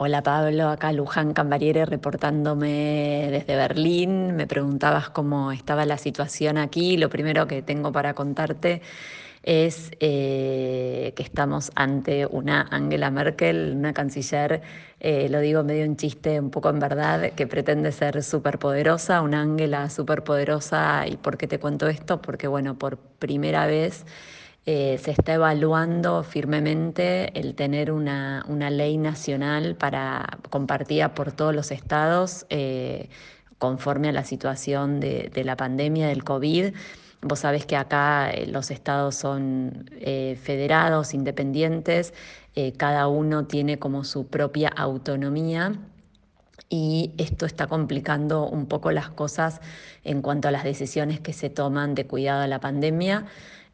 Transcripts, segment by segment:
Hola Pablo, acá Luján Cambariere reportándome desde Berlín. Me preguntabas cómo estaba la situación aquí. Lo primero que tengo para contarte es eh, que estamos ante una Angela Merkel, una canciller, eh, lo digo medio en chiste, un poco en verdad, que pretende ser superpoderosa, una Angela superpoderosa. ¿Y por qué te cuento esto? Porque, bueno, por primera vez eh, se está evaluando firmemente el tener una, ley nacional para, compartida por todos los estados eh, conforme a la situación de, la pandemia del COVID. Vos sabés que acá eh, los estados son federados, independientes, cada uno tiene como su propia autonomía y esto está complicando un poco las cosas en cuanto a las decisiones que se toman de cuidado a la pandemia.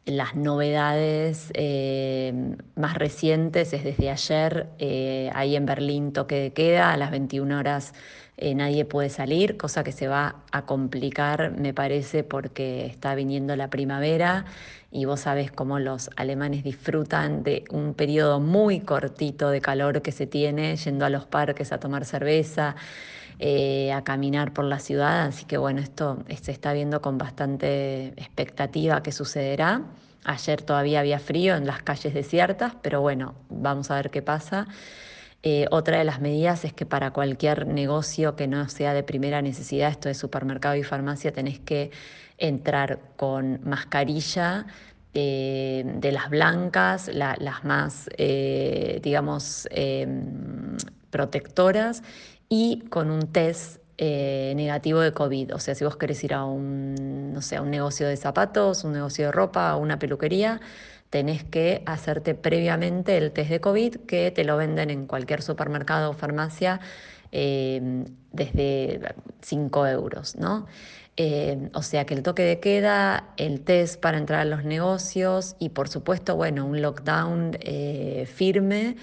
Las novedades eh, más recientes es desde ayer, eh, ahí en Berlín toque de queda, a las 21 horas eh, nadie puede salir, cosa que se va a complicar, me parece, porque está viniendo la primavera y vos sabés cómo los alemanes disfrutan de un periodo muy cortito de calor que se tiene, yendo a los parques a tomar cerveza. A caminar por la ciudad, así que bueno, esto se está viendo con bastante expectativa que sucederá. Ayer todavía había frío en las calles desiertas, pero bueno, vamos a ver qué pasa. Eh, otra de las medidas es que para cualquier negocio que no sea de primera necesidad, esto de supermercado y farmacia, tenés que entrar con mascarilla eh, de las blancas, las más, eh, digamos, em, protectoras y con un test eh, negativo de COVID. O sea, si vos querés ir a un, no sé, un negocio de zapatos, un negocio de ropa, una peluquería, tenés que hacerte previamente el test de COVID que te lo venden en cualquier supermercado o farmacia eh, desde 5 euros, ¿no? Eh, o sea que el toque de queda, el test para entrar a los negocios y por supuesto, bueno, un lockdown firme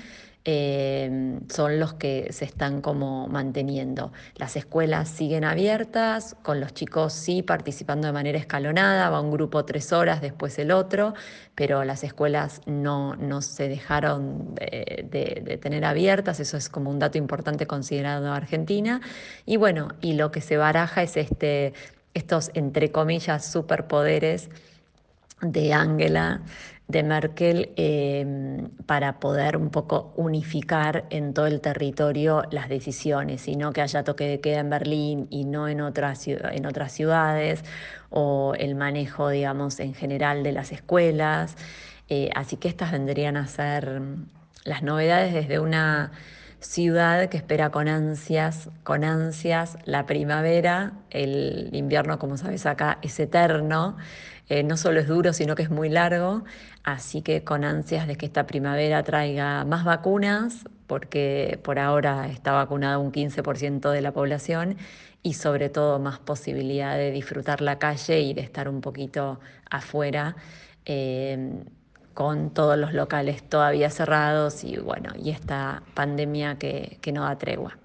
Em, son los que se están como manteniendo. Las escuelas siguen abiertas, con los chicos sí participando de manera escalonada, va un grupo tres horas, después el otro, pero las escuelas no, no se dejaron de, tener abiertas, eso es como un dato importante considerado en Argentina. Y bueno, y lo que se baraja es este, estos, entre comillas, superpoderes de Angela de Merkel em, para poder un poco unificar en todo el territorio las decisiones y no que haya toque de queda en Berlín y no en otras, en otras ciudades o el manejo, digamos, en general de las escuelas. Eh, así que estas vendrían a ser las novedades desde una ciudad que espera con ansias, con ansias la primavera. El invierno, como sabes acá, es eterno. Eh, no solo es duro, sino que es muy largo. Así que con ansias de que esta primavera traiga más vacunas, porque por ahora está vacunado un 15% de la población y sobre todo más posibilidad de disfrutar la calle y de estar un poquito afuera. Eh, con todos los locales todavía cerrados y bueno, y esta pandemia que, que no da tregua.